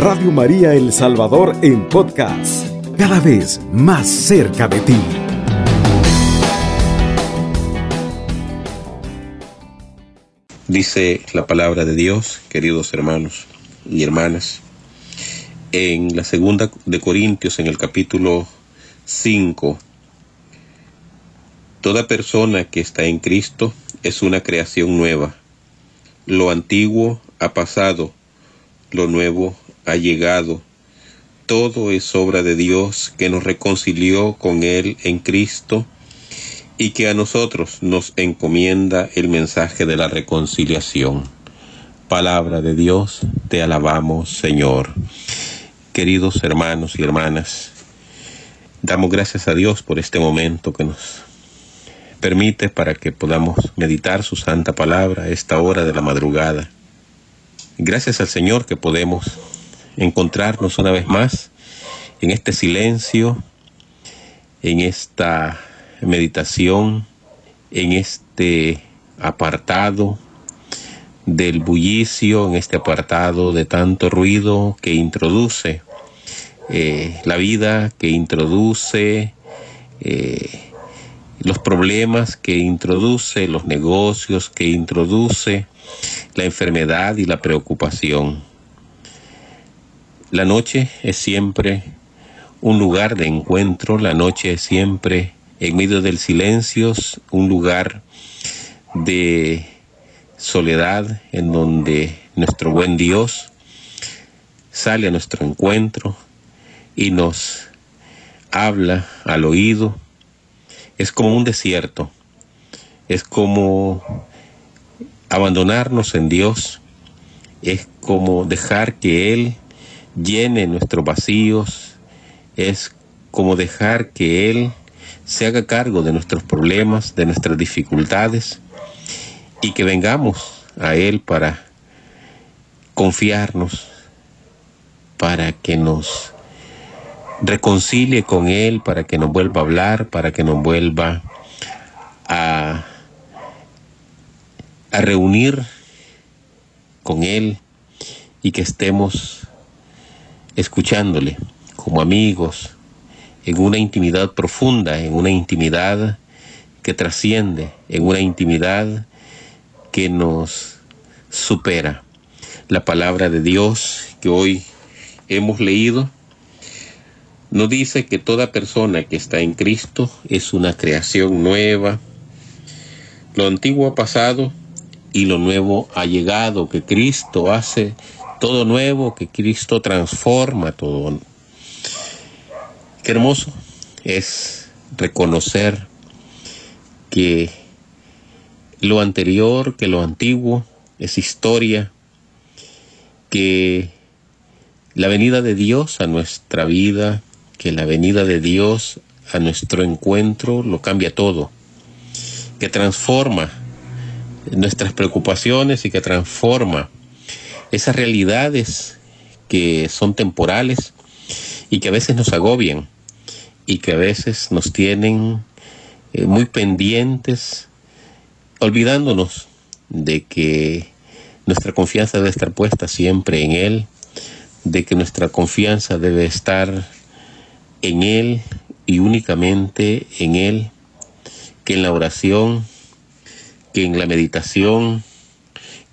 Radio María El Salvador en podcast, cada vez más cerca de ti. Dice la palabra de Dios, queridos hermanos y hermanas, en la segunda de Corintios, en el capítulo 5, toda persona que está en Cristo es una creación nueva. Lo antiguo ha pasado, lo nuevo ha llegado. Todo es obra de Dios que nos reconcilió con Él en Cristo y que a nosotros nos encomienda el mensaje de la reconciliación. Palabra de Dios, te alabamos Señor. Queridos hermanos y hermanas, damos gracias a Dios por este momento que nos permite para que podamos meditar su santa palabra a esta hora de la madrugada. Gracias al Señor que podemos encontrarnos una vez más en este silencio, en esta meditación, en este apartado del bullicio, en este apartado de tanto ruido que introduce eh, la vida, que introduce eh, los problemas que introduce, los negocios que introduce, la enfermedad y la preocupación. La noche es siempre un lugar de encuentro, la noche es siempre en medio del silencio un lugar de soledad en donde nuestro buen Dios sale a nuestro encuentro y nos habla al oído. Es como un desierto, es como abandonarnos en Dios, es como dejar que Él llene nuestros vacíos, es como dejar que Él se haga cargo de nuestros problemas, de nuestras dificultades y que vengamos a Él para confiarnos, para que nos reconcilie con Él para que nos vuelva a hablar, para que nos vuelva a, a reunir con Él y que estemos escuchándole como amigos, en una intimidad profunda, en una intimidad que trasciende, en una intimidad que nos supera. La palabra de Dios que hoy hemos leído nos dice que toda persona que está en Cristo es una creación nueva. Lo antiguo ha pasado y lo nuevo ha llegado, que Cristo hace todo nuevo, que Cristo transforma todo. Qué hermoso es reconocer que lo anterior, que lo antiguo es historia, que la venida de Dios a nuestra vida que la venida de Dios a nuestro encuentro lo cambia todo, que transforma nuestras preocupaciones y que transforma esas realidades que son temporales y que a veces nos agobian y que a veces nos tienen eh, muy pendientes, olvidándonos de que nuestra confianza debe estar puesta siempre en Él, de que nuestra confianza debe estar en Él y únicamente en Él, que en la oración, que en la meditación,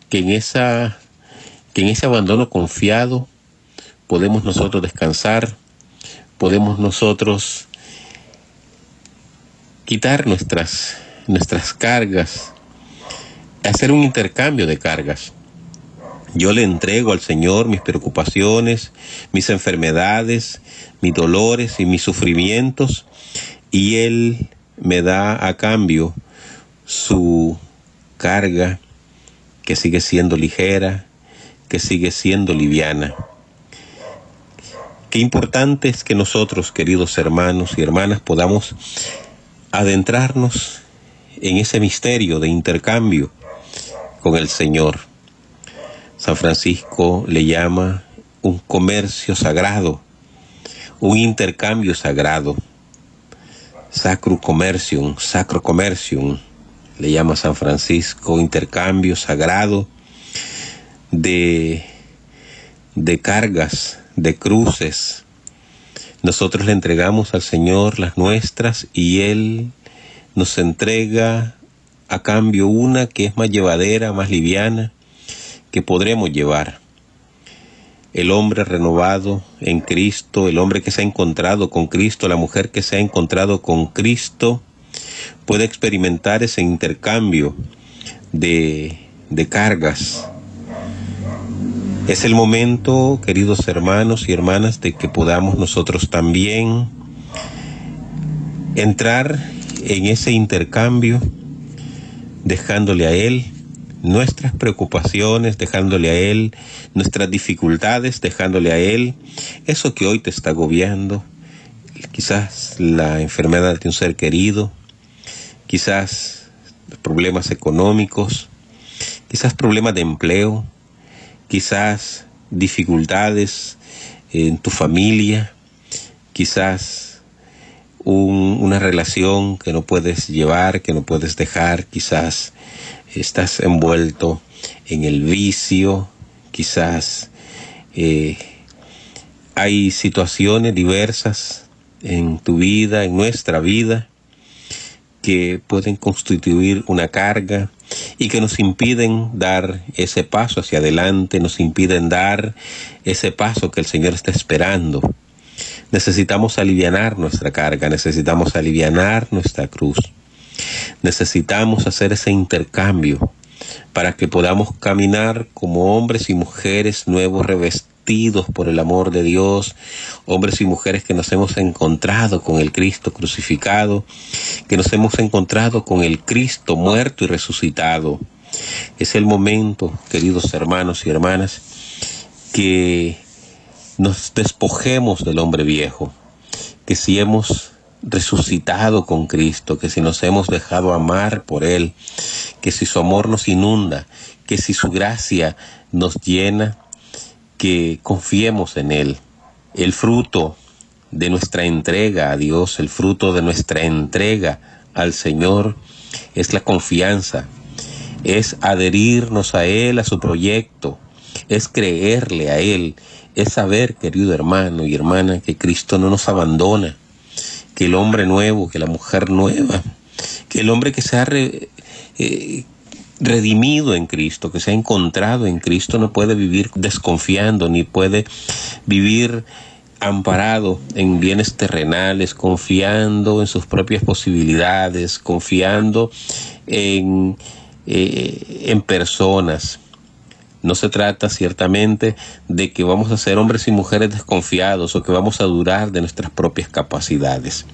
que en, esa, en ese abandono confiado podemos nosotros descansar, podemos nosotros quitar nuestras, nuestras cargas, hacer un intercambio de cargas. Yo le entrego al Señor mis preocupaciones, mis enfermedades, mis dolores y mis sufrimientos, y Él me da a cambio su carga que sigue siendo ligera, que sigue siendo liviana. Qué importante es que nosotros, queridos hermanos y hermanas, podamos adentrarnos en ese misterio de intercambio con el Señor. San Francisco le llama un comercio sagrado, un intercambio sagrado. Sacro Commercium, Sacro Commercium, le llama San Francisco, intercambio sagrado de de cargas, de cruces. Nosotros le entregamos al Señor las nuestras y Él nos entrega a cambio una que es más llevadera, más liviana, que podremos llevar. El hombre renovado en Cristo, el hombre que se ha encontrado con Cristo, la mujer que se ha encontrado con Cristo, puede experimentar ese intercambio de, de cargas. Es el momento, queridos hermanos y hermanas, de que podamos nosotros también entrar en ese intercambio, dejándole a Él nuestras preocupaciones, dejándole a Él nuestras dificultades, dejándole a Él eso que hoy te está agobiando, quizás la enfermedad de un ser querido, quizás problemas económicos, quizás problemas de empleo, quizás dificultades en tu familia, quizás una relación que no puedes llevar, que no puedes dejar, quizás estás envuelto en el vicio, quizás eh, hay situaciones diversas en tu vida, en nuestra vida, que pueden constituir una carga y que nos impiden dar ese paso hacia adelante, nos impiden dar ese paso que el Señor está esperando. Necesitamos aliviar nuestra carga, necesitamos aliviar nuestra cruz. Necesitamos hacer ese intercambio para que podamos caminar como hombres y mujeres nuevos revestidos por el amor de Dios, hombres y mujeres que nos hemos encontrado con el Cristo crucificado, que nos hemos encontrado con el Cristo muerto y resucitado. Es el momento, queridos hermanos y hermanas, que nos despojemos del hombre viejo, que si hemos resucitado con Cristo, que si nos hemos dejado amar por Él, que si su amor nos inunda, que si su gracia nos llena, que confiemos en Él. El fruto de nuestra entrega a Dios, el fruto de nuestra entrega al Señor es la confianza, es adherirnos a Él, a su proyecto, es creerle a Él, es saber, querido hermano y hermana, que Cristo no nos abandona, que el hombre nuevo, que la mujer nueva, que el hombre que se ha eh, redimido en Cristo, que se ha encontrado en Cristo, no puede vivir desconfiando, ni puede vivir amparado en bienes terrenales, confiando en sus propias posibilidades, confiando en, eh, en personas. No se trata ciertamente de que vamos a ser hombres y mujeres desconfiados o que vamos a durar de nuestras propias capacidades.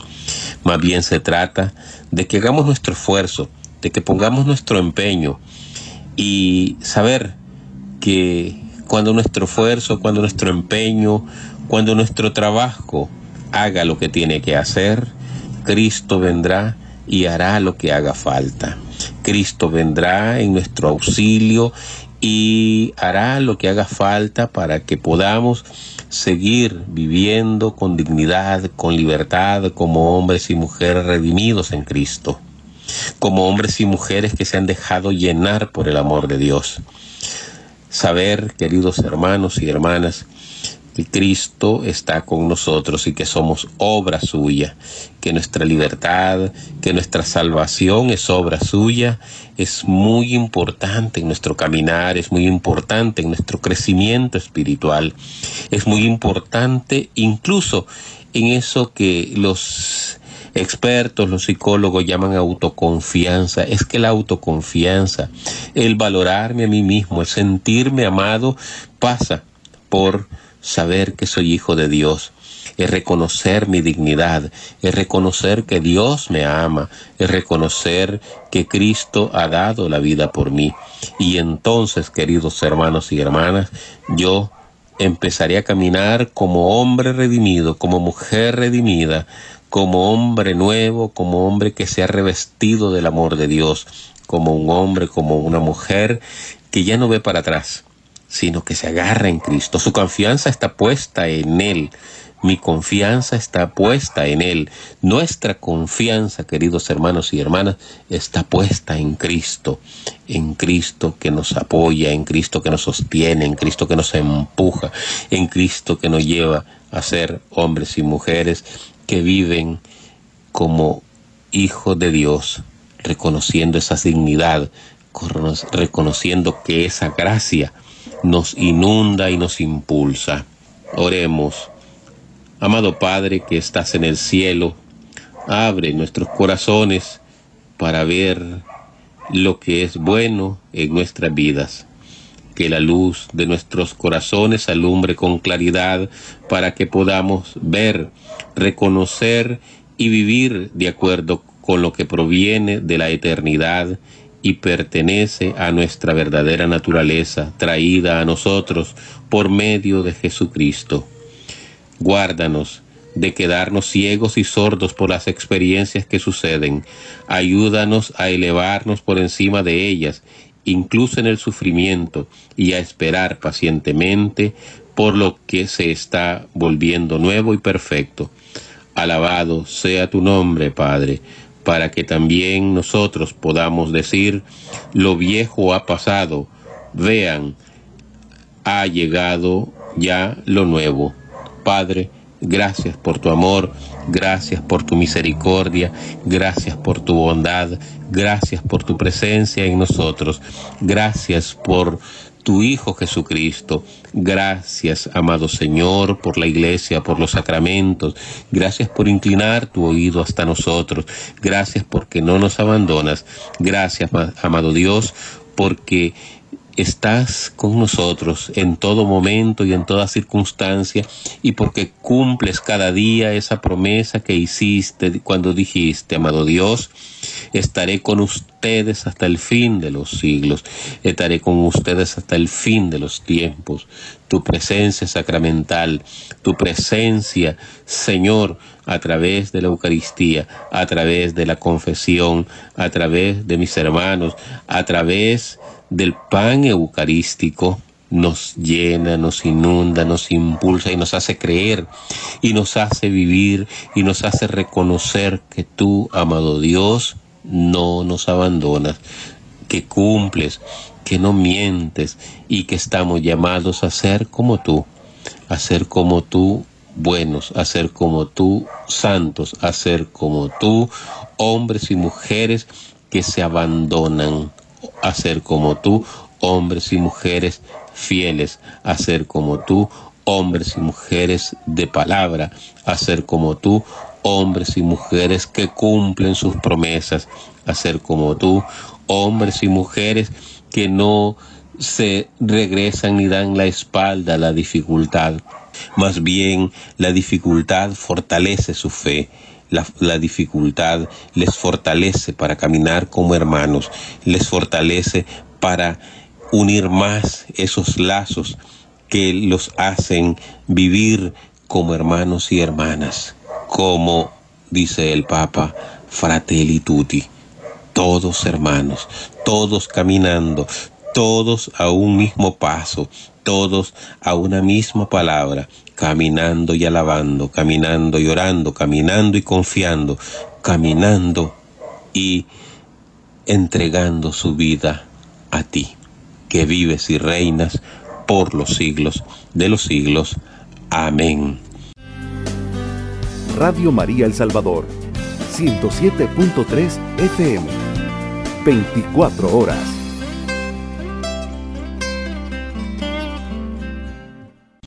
Más bien se trata de que hagamos nuestro esfuerzo, de que pongamos nuestro empeño y saber que cuando nuestro esfuerzo, cuando nuestro empeño, cuando nuestro trabajo haga lo que tiene que hacer, Cristo vendrá y hará lo que haga falta. Cristo vendrá en nuestro auxilio y hará lo que haga falta para que podamos seguir viviendo con dignidad, con libertad, como hombres y mujeres redimidos en Cristo, como hombres y mujeres que se han dejado llenar por el amor de Dios. Saber, queridos hermanos y hermanas, que Cristo está con nosotros y que somos obra suya, que nuestra libertad, que nuestra salvación es obra suya, es muy importante en nuestro caminar, es muy importante en nuestro crecimiento espiritual, es muy importante incluso en eso que los expertos, los psicólogos llaman autoconfianza. Es que la autoconfianza, el valorarme a mí mismo, el sentirme amado, pasa por saber que soy hijo de Dios, es reconocer mi dignidad, es reconocer que Dios me ama, es reconocer que Cristo ha dado la vida por mí. Y entonces, queridos hermanos y hermanas, yo empezaré a caminar como hombre redimido, como mujer redimida, como hombre nuevo, como hombre que se ha revestido del amor de Dios, como un hombre, como una mujer que ya no ve para atrás, sino que se agarra en Cristo. Su confianza está puesta en Él, Mi confianza está puesta en Él. Nuestra confianza, queridos hermanos y hermanas, está puesta en Cristo. En Cristo que nos apoya, en Cristo que nos sostiene, en Cristo que nos empuja, en Cristo que nos lleva a ser hombres y mujeres que viven como hijos de Dios, reconociendo esa dignidad, reconociendo que esa gracia nos inunda y nos impulsa. Oremos. Amado Padre que estás en el cielo, abre nuestros corazones para ver lo que es bueno en nuestras vidas. Que la luz de nuestros corazones alumbre con claridad para que podamos ver, reconocer y vivir de acuerdo con lo que proviene de la eternidad y pertenece a nuestra verdadera naturaleza, traída a nosotros por medio de Jesucristo. Guárdanos de quedarnos ciegos y sordos por las experiencias que suceden. Ayúdanos a elevarnos por encima de ellas, incluso en el sufrimiento, y a esperar pacientemente por lo que se está volviendo nuevo y perfecto. Alabado sea tu nombre, Padre para que también nosotros podamos decir, lo viejo ha pasado, vean, ha llegado ya lo nuevo. Padre, gracias por tu amor, gracias por tu misericordia, gracias por tu bondad, gracias por tu presencia en nosotros, gracias por tu Hijo Jesucristo. Gracias, amado Señor, por la iglesia, por los sacramentos. Gracias por inclinar tu oído hasta nosotros. Gracias porque no nos abandonas. Gracias, amado Dios, porque estás con nosotros en todo momento y en toda circunstancia y porque cumples cada día esa promesa que hiciste cuando dijiste, amado Dios, estaré con ustedes hasta el fin de los siglos, estaré con ustedes hasta el fin de los tiempos. Tu presencia sacramental, tu presencia, Señor, a través de la Eucaristía, a través de la confesión, a través de mis hermanos, a través del pan eucarístico nos llena, nos inunda, nos impulsa y nos hace creer y nos hace vivir y nos hace reconocer que tú, amado Dios, no nos abandonas, que cumples, que no mientes y que estamos llamados a ser como tú, a ser como tú buenos, a ser como tú santos, a ser como tú hombres y mujeres que se abandonan a ser como tú, hombres y mujeres fieles, a ser como tú, hombres y mujeres de palabra, a ser como tú, hombres y mujeres que cumplen sus promesas, a ser como tú, hombres y mujeres que no se regresan ni dan la espalda a la dificultad. Más bien, la dificultad fortalece su fe la, dificultad, les fortalece para caminar como hermanos, les fortalece para unir más esos lazos que los hacen vivir como hermanos y hermanas, como dice el Papa, fratelli tutti, todos hermanos, todos caminando, todos a un mismo paso, todos a una misma palabra, caminando y alabando, caminando y orando, caminando y confiando, caminando y entregando su vida a ti, que vives y reinas por los siglos de los siglos. Amén. Radio María El Salvador, 107.3 FM, 24 horas.